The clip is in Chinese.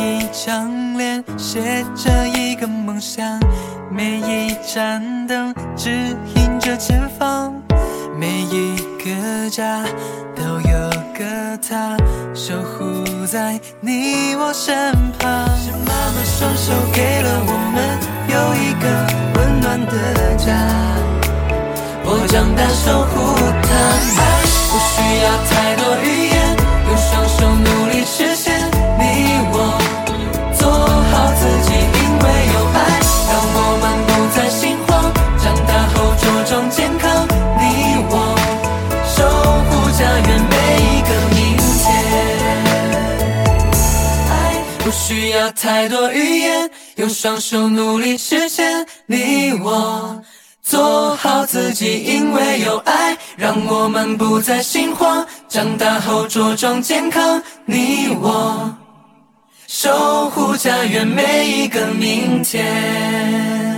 一张脸写着一个梦想每一盏灯指引着前方每一个家都有个他守护在你我身旁。是妈妈双手给了我们有一个温暖的家。我长大守护不需要太多语言，用双手努力实现。你我做好自己，因为有爱，让我们不再心慌。长大后茁壮健康，你我守护家园每一个明天。